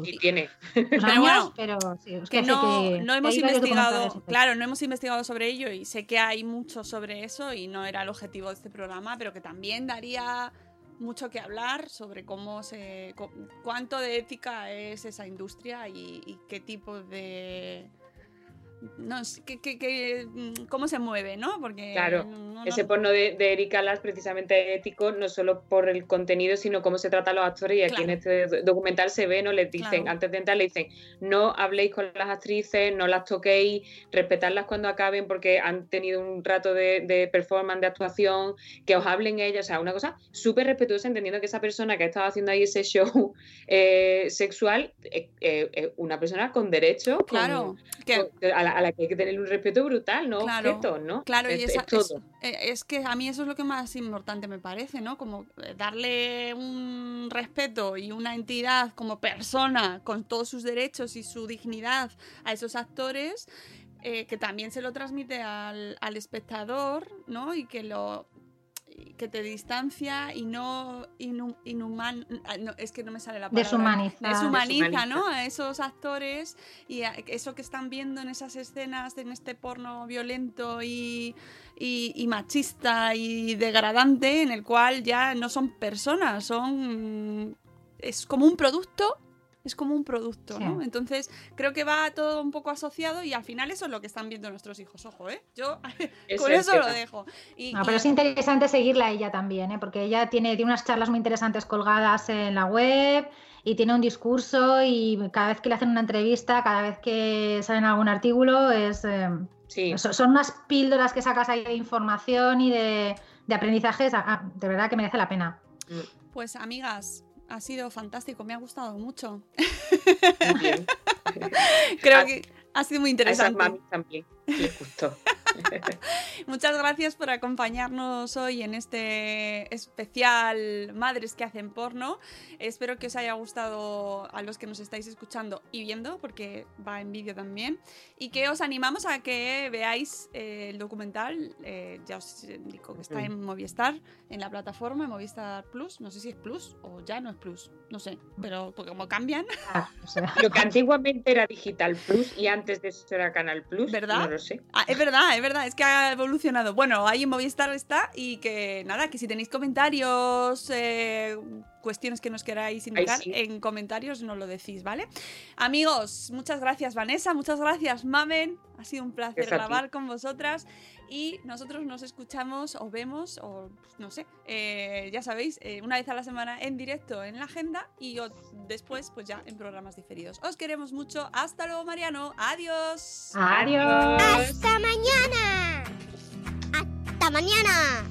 sus, Y tiene. sus Pero bueno, pero sí, es que no, que- no hemos investigado, claro, no hemos investigado sobre ello y sé que hay mucho sobre eso y no era el objetivo de este programa, pero que también daría mucho que hablar sobre cómo se, cu- cuánto de ética es esa industria y, y qué tipo de, no, sé, qué- qué- qué, mm, cómo se mueve, ¿no? Porque Claro, no- no- ese porno de, de Erika Las precisamente ético, no solo por el contenido, sino cómo se trata a los actores. Y aquí en este do- documental se ve, ¿no? Les dicen, Claro. antes de entrar, le dicen, no habléis con las actrices, no las toquéis, respetadlas cuando acaben porque han tenido un rato de, de performance, de actuación, que os hablen ellas. O sea, una cosa súper respetuosa, entendiendo que esa persona que ha estado haciendo ahí ese show eh, sexual eh, eh, es una persona con derecho, con- Claro, que- con- a, la, a la que hay que tener un respeto brutal, no Claro, ¿no? Claro, y es, esa- es todo. es- eh, es que a mí eso es lo que más importante me parece, ¿no? Como eh, darle un respeto y una entidad como persona con todos sus derechos y su dignidad a esos actores, eh, que también se lo transmite al, al espectador, ¿no? Y que lo y que te distancia y no inhu- inhuman ah, no, es que no me sale la palabra Deshumaniza. deshumaniza, Deshumaniza. ¿no? a esos actores y a- eso que están viendo en esas escenas, en este porno violento y, y- y machista y degradante, en el cual ya no son personas, son. Es como un producto. Es como un producto, ¿no? Sí. Entonces, creo que va todo un poco asociado y al final eso es lo que están viendo nuestros hijos. Ojo, ¿eh? Yo Eso con es eso lo dejo. Y, No, pero y- es interesante seguirla a ella también, ¿eh? porque ella tiene, tiene unas charlas muy interesantes colgadas en la web y tiene un discurso y cada vez que le hacen una entrevista, cada vez que sale en algún artículo, es, eh, so- son unas píldoras que sacas ahí de información y de, de aprendizajes, de verdad que merece la pena. Pues amigas, ha sido fantástico, me ha gustado mucho. Creo que ha sido muy A esas interesante. mamis también les gustó. Muchas gracias por acompañarnos hoy en este especial Madres que hacen porno. Espero que os haya gustado a los que nos estáis escuchando y viendo, porque va en vídeo también. Y que os animamos a que veáis eh, el documental. eh, ya os indico que está en Movistar, en la plataforma, en Movistar Plus. No sé si es Plus o ya no es Plus. No sé, pero porque como cambian. Lo que antiguamente era Digital Plus y antes de eso era Canal Plus, ¿Verdad? no lo sé. Ah, es verdad, es verdad, es que ha evolucionado. Bueno, ahí en Movistar está y que nada, que si tenéis comentarios, eh, cuestiones que nos queráis indicar, sí. en comentarios nos lo decís, ¿vale? Amigos, muchas gracias Vanessa, muchas gracias Mamen, ha sido un placer grabar con vosotras y nosotros nos escuchamos o vemos o no sé, eh, ya sabéis, eh, una vez a la semana en directo en la agenda y o- después pues ya en programas diferidos. Os queremos mucho, hasta luego Mariano, adiós. Adiós. ¡Hasta mañana! ¡Hasta mañana!